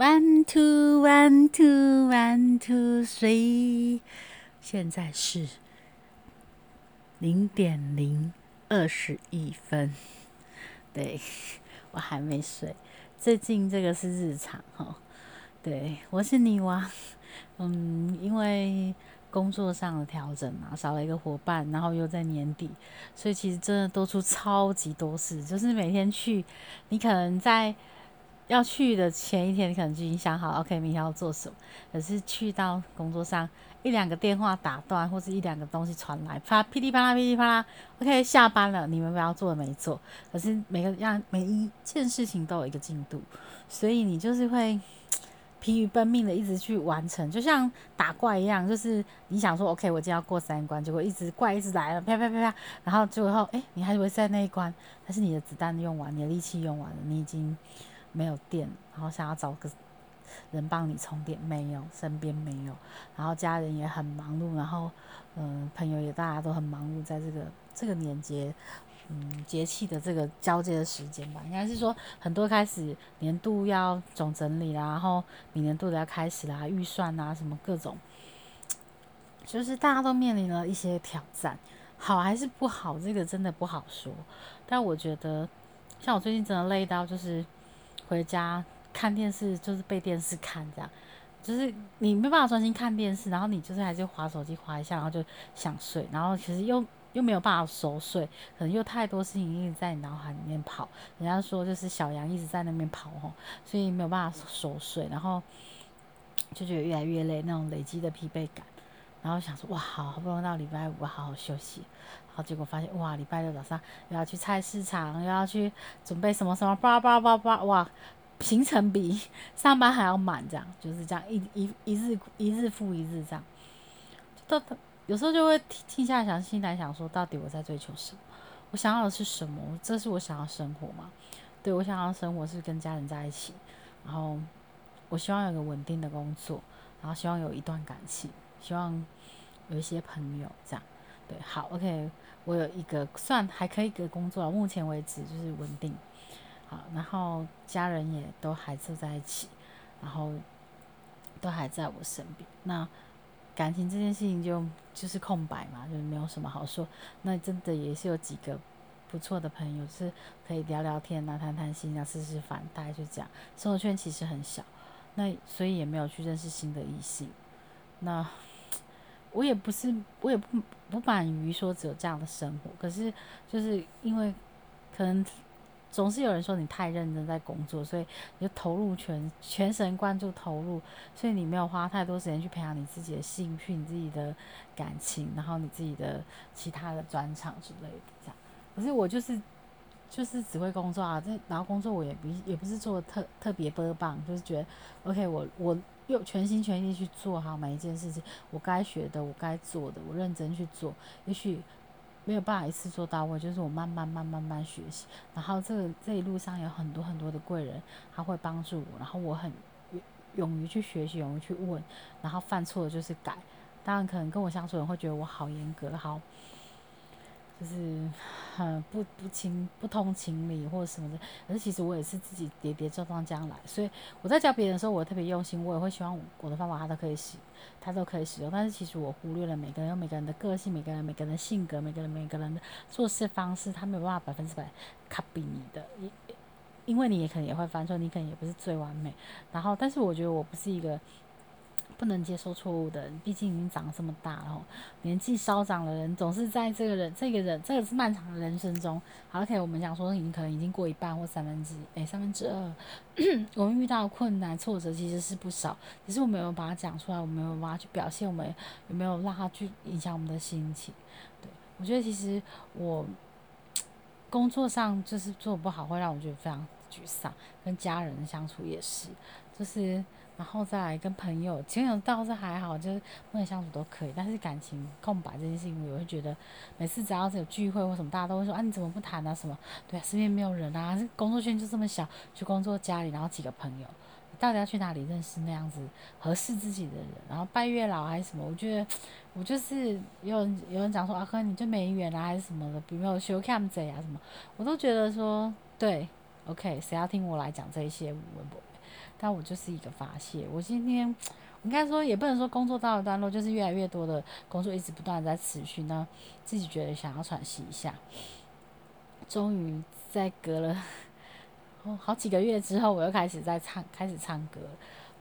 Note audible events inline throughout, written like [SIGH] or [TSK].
One two one two one two three，现在是零点零二十一分。对我还没睡，最近这个是日常哈。对我是女王，嗯，因为工作上的调整嘛，少了一个伙伴，然后又在年底，所以其实真的多出超级多事，就是每天去，你可能在。要去的前一天，你可能就已经想好，OK，明天要做什么。可是去到工作上，一两个电话打断，或是一两个东西传来，啪噼里啪啦噼里啪啦，OK，下班了，你们不要做的没做。可是每个样每一件事情都有一个进度，所以你就是会疲于奔命的一直去完成，就像打怪一样，就是你想说 OK，我今天要过三关，结果一直怪一直来了，啪啪啪啪，然后最后哎，你还以为在那一关，但是你的子弹用完，你的力气用完了，你已经。没有电，然后想要找个人帮你充电，没有，身边没有，然后家人也很忙碌，然后嗯，朋友也大家都很忙碌，在这个这个年节，嗯，节气的这个交接的时间吧，应该是说很多开始年度要总整理啦，然后明年度的要开始啦，预算啊什么各种，就是大家都面临了一些挑战，好还是不好，这个真的不好说，但我觉得像我最近真的累到就是。回家看电视就是被电视看这样，就是你没办法专心看电视，然后你就是还是划手机划一下，然后就想睡，然后其实又又没有办法熟睡，可能又太多事情一直在你脑海里面跑。人家说就是小羊一直在那边跑吼，所以没有办法熟睡，然后就觉得越来越累，那种累积的疲惫感，然后想说哇，好好不容易到礼拜五好好休息。结果发现哇，礼拜六早上又要去菜市场，又要去准备什么什么，叭叭叭叭哇，行程比上班还要满，这样就是这样一一一日一日复一日这样。到有时候就会停停下来想，心来想说，到底我在追求什么？我想要的是什么？这是我想要生活吗？对我想要生活是跟家人在一起，然后我希望有个稳定的工作，然后希望有一段感情，希望有一些朋友这样。对，好，OK。我有一个算还可以的工作，目前为止就是稳定，好，然后家人也都还住在一起，然后都还在我身边。那感情这件事情就就是空白嘛，就没有什么好说。那真的也是有几个不错的朋友，是可以聊聊天啊，谈谈心啊，吃吃饭，大概就这样。生活圈其实很小，那所以也没有去认识新的异性。那。我也不是，我也不不满于说只有这样的生活，可是就是因为可能总是有人说你太认真在工作，所以你就投入全全神贯注投入，所以你没有花太多时间去培养你自己的兴趣、你自己的感情，然后你自己的其他的专长之类的这样。可是我就是就是只会工作啊，这然后工作我也不也不是做的特特别棒，就是觉得 OK，我我。又全心全意去做好每一件事情，我该学的，我该做的，我认真去做。也许没有办法一次做到位，就是我慢慢、慢、慢慢学习。然后这个这一路上有很多很多的贵人，他会帮助我。然后我很勇于去学习，勇于去问，然后犯错就是改。当然，可能跟我相处的人会觉得我好严格，好。就是很不不情不通情理或者什么的，可是其实我也是自己跌跌撞撞将来，所以我在教别人的时候，我特别用心，我也会希望我的方法他都可以使，他都可以使用。但是其实我忽略了每个人有每个人的个性，每个人每个人的性格，每个人每个人的做事方式，他没有办法百分之百 copy 你的，因为你也可能也会犯错，你可能也不是最完美。然后，但是我觉得我不是一个。不能接受错误的，毕竟已经长这么大了，年纪稍长的人总是在这个人、这个人、这个是漫长的人生中。好，OK，我们讲说已经可能已经过一半或三分之一哎三分之二，[CLEARS THROAT] 我们遇到困难挫折其实是不少，只是我们没有把它讲出来，我们没有把它去表现，我们有没有让它去影响我们的心情？对我觉得其实我 [TSK] 工作上就是做不好，会让我觉得非常沮丧，跟家人相处也是，就是。然后再来跟朋友，朋友倒是还好，就是朋友相处都可以。但是感情空白这件事情，我会觉得每次只要是有聚会或什么，大家都会说啊，你怎么不谈啊？什么？对啊，身边没有人啊，工作圈就这么小，去工作家里，然后几个朋友，你到底要去哪里认识那样子合适自己的人？然后拜月老还是什么？我觉得我就是有人有人讲说啊，哥你就没缘啊，还是什么的，比如说修 cam 贼啊什么，我都觉得说对，OK，谁要听我来讲这一些文博？但我就是一个发泄。我今天应该说也不能说工作到了段落，就是越来越多的工作一直不断在持续，那自己觉得想要喘息一下，终于在隔了哦好几个月之后，我又开始在唱，开始唱歌。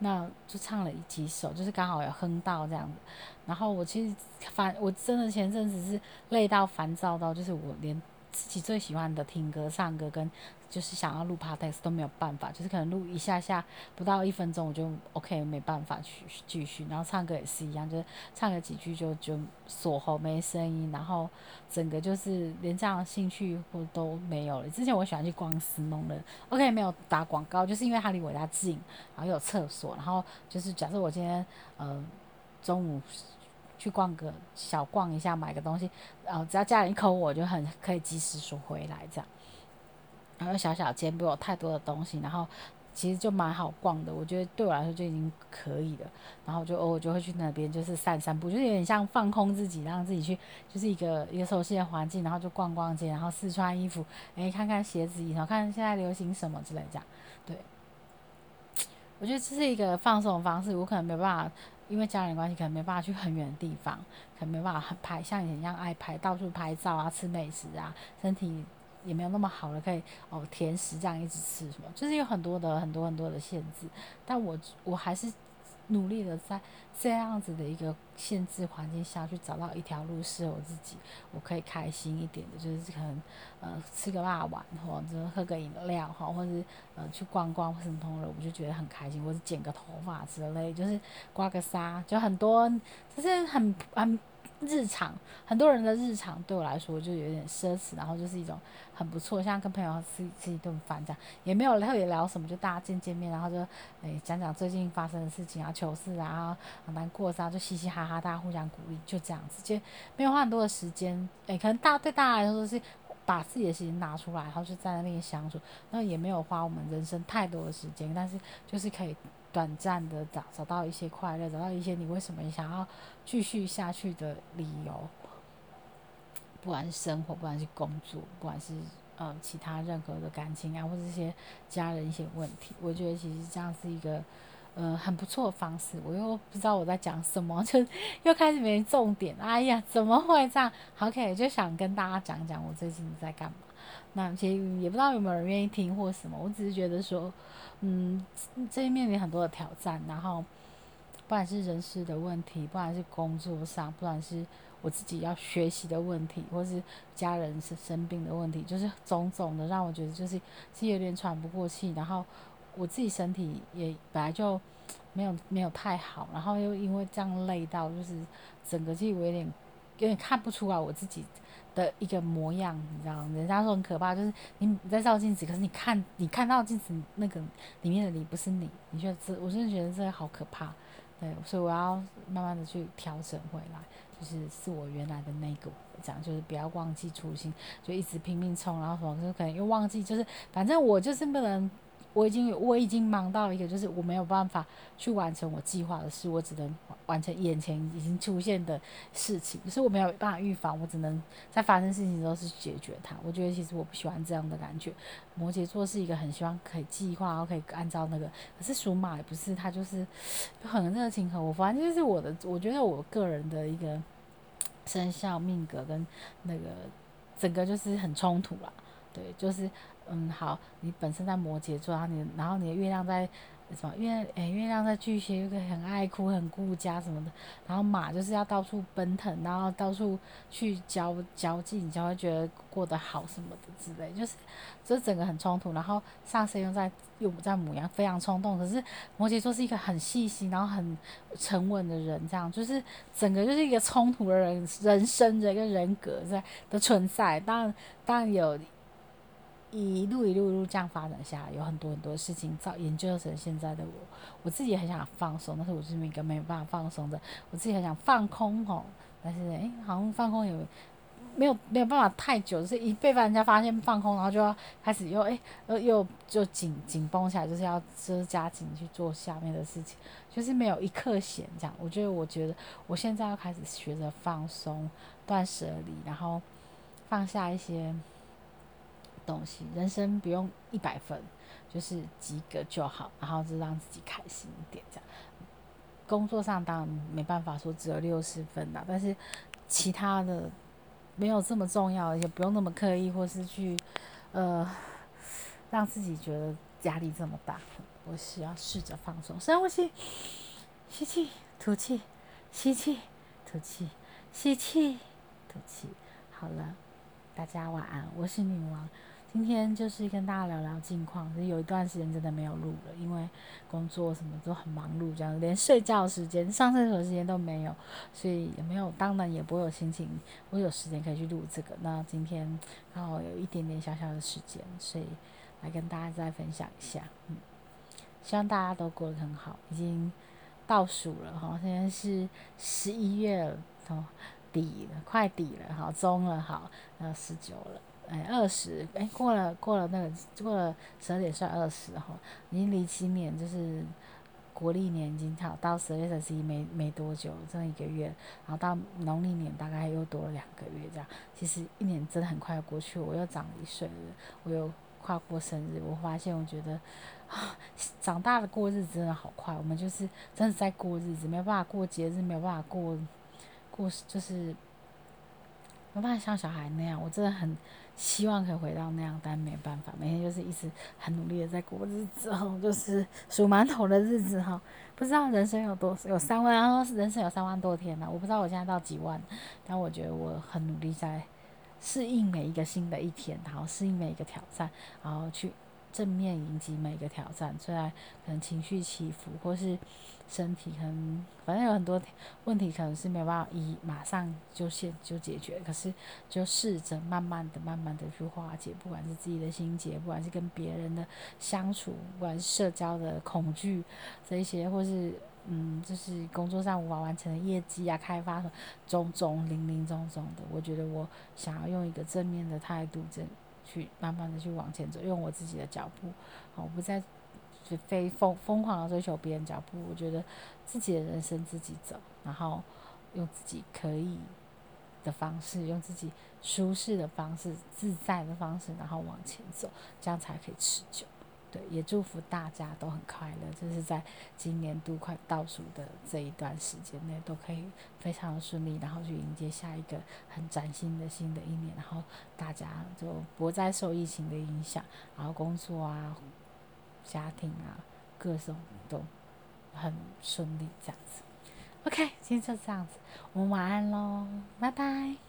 那就唱了几首，就是刚好有哼到这样子。然后我其实烦，我真的前阵子是累到烦躁到，就是我连自己最喜欢的听歌、唱歌跟。就是想要录 podcast 都没有办法，就是可能录一下下不到一分钟我就 OK 没办法去继续，然后唱歌也是一样，就是唱个几句就就锁喉没声音，然后整个就是连这样的兴趣或都没有了。之前我喜欢去逛思梦的，OK 没有打广告，就是因为它离我家近，然后有厕所，然后就是假设我今天呃中午去逛个小逛一下买个东西，然后只要家人一口我就很可以及时说回来这样。然后小小间不有太多的东西，然后其实就蛮好逛的，我觉得对我来说就已经可以了。然后就偶尔就会去那边，就是散散步，就是有点像放空自己，让自己去，就是一个一个熟悉的环境，然后就逛逛街，然后试穿衣服，诶，看看鞋子，然后看现在流行什么之类这样。对，我觉得这是一个放松的方式。我可能没办法，因为家人关系，可能没办法去很远的地方，可能没办法拍像以前一样爱拍，到处拍照啊，吃美食啊，身体。也没有那么好了，可以哦，甜食这样一直吃什么，就是有很多的很多很多的限制。但我我还是努力的在这样子的一个限制环境下去找到一条路适合我自己，我可以开心一点的，就是可能呃吃个辣碗，或者喝个饮料哈，或者呃去逛逛什么通了，我就觉得很开心，或者剪个头发之类，就是刮个痧，就很多，就是很很。日常很多人的日常对我来说就有点奢侈，然后就是一种很不错，像跟朋友吃吃一顿饭这样，也没有特别聊什么，就大家见见面，然后就诶讲讲最近发生的事情啊、糗事啊、难过啊，就嘻嘻哈哈，大家互相鼓励，就这样子，就没有花很多的时间。诶，可能大对大家来说是把自己的事情拿出来，然后就在那边相处，那也没有花我们人生太多的时间，但是就是可以。短暂的找找到一些快乐，找到一些你为什么想要继续下去的理由，不管是生活，不管是工作，不管是呃其他任何的感情啊，或者一些家人一些问题，我觉得其实这样是一个呃很不错的方式。我又不知道我在讲什么，[LAUGHS] 就又开始没重点。哎呀，怎么会这样？OK，就想跟大家讲讲我最近在干嘛。那其实也不知道有没有人愿意听或什么，我只是觉得说。嗯，这一面临很多的挑战，然后不管是人事的问题，不管是工作上，不管是我自己要学习的问题，或是家人是生病的问题，就是种种的让我觉得就是是有点喘不过气，然后我自己身体也本来就没有没有太好，然后又因为这样累到，就是整个就我有点有点看不出来我自己。的一个模样，你知道，人家说很可怕，就是你你在照镜子，可是你看你看到镜子那个里面的你不是你，你觉得这，我真的觉得这个好可怕，对，所以我要慢慢的去调整回来，就是是我原来的那个，这样就是不要忘记初心，就一直拼命冲，然后什么就可能又忘记，就是反正我就是不能。我已经我已经忙到一个，就是我没有办法去完成我计划的事，我只能完成眼前已经出现的事情。可是我没有办法预防，我只能在发生事情的时候是解决它。我觉得其实我不喜欢这样的感觉。摩羯座是一个很希望可以计划，然后可以按照那个。可是属马也不是，他就是 [SNIFFS] 很热情和我。反正就是我的，我觉得我个人的一个生肖命格跟那个整个就是很冲突啦。对，就是。嗯，好，你本身在摩羯座，然后你，然后你的月亮在什么？月诶，月亮在巨蟹，又个很爱哭、很顾家什么的。然后马就是要到处奔腾，然后到处去交交际，你才会觉得过得好什么的之类。就是，这整个很冲突。然后上升又在又在母羊，非常冲动。可是摩羯座是一个很细心，然后很沉稳的人，这样就是整个就是一个冲突的人人生的一个人格在的存在。当然，当然有。一路一路一路这样发展下来，有很多很多事情造研究成现在的我。我自己很想放松，但是我是一个没有办法放松的。我自己很想放空哦，但是诶，好像放空也没有没有办法太久，就是一被人家发现放空，然后就要开始又诶，又又就紧紧绷起来，就是要就是加紧去做下面的事情，就是没有一刻闲这样。我觉得，我觉得我现在要开始学着放松、断舍离，然后放下一些。东西。人生不用一百分，就是及格就好，然后就让自己开心一点。这样，工作上当然没办法说只有六十分啦，但是其他的没有这么重要，也不用那么刻意，或是去呃让自己觉得压力这么大。我是要试着放松，深呼吸，吸气，吐气，吸气，吐气，吸气，吐气。好了，大家晚安，我是女王。今天就是跟大家聊聊近况，是有一段时间真的没有录了，因为工作什么都很忙碌，这样连睡觉时间、上厕所时间都没有，所以也没有，当然也不会有心情，我有时间可以去录这个。那今天刚好有一点点小小的时间，所以来跟大家再分享一下，嗯。希望大家都过得很好，已经倒数了哈，现在是十一月了，底了，快底了，好中了，好，呃十九了，哎二十，哎过了过了那个过了十二点算二十哈，已经离今年就是国历年已经好到十二月三十一没没多久，这一个月，然后到农历年大概又多了两个月这样，其实一年真的很快过去，我又长一岁了，我又跨过生日，我发现我觉得。啊，长大了过日子真的好快，我们就是真的在过日子，没有办法过节日，没有办法过过，就是没办法像小孩那样。我真的很希望可以回到那样，但没办法，每天就是一直很努力的在过日子，哦，就是数馒头的日子，哈。不知道人生有多有三万，然后人生有三万多天呢，我不知道我现在到几万，但我觉得我很努力在适应每一个新的一天，然后适应每一个挑战，然后去。正面迎击每个挑战，虽然可能情绪起伏，或是身体可能，反正有很多问题，可能是没有办法一马上就现就解决。可是就试着慢慢的、慢慢的去化解，不管是自己的心结，不管是跟别人的相处，不管是社交的恐惧这一些，或是嗯，就是工作上无法完成的业绩啊、开发种种零零总总的，我觉得我想要用一个正面的态度，正。去慢慢的去往前走，用我自己的脚步，我不再去飞疯疯狂的追求别人脚步，我觉得自己的人生自己走，然后用自己可以的方式，用自己舒适的方式、自在的方式，然后往前走，这样才可以持久。对，也祝福大家都很快乐，就是在今年度快倒数的这一段时间内，都可以非常的顺利，然后去迎接下一个很崭新的新的一年，然后大家就不再受疫情的影响，然后工作啊、家庭啊，各种都很顺利这样子。OK，今天就这样子，我们晚安喽，拜拜。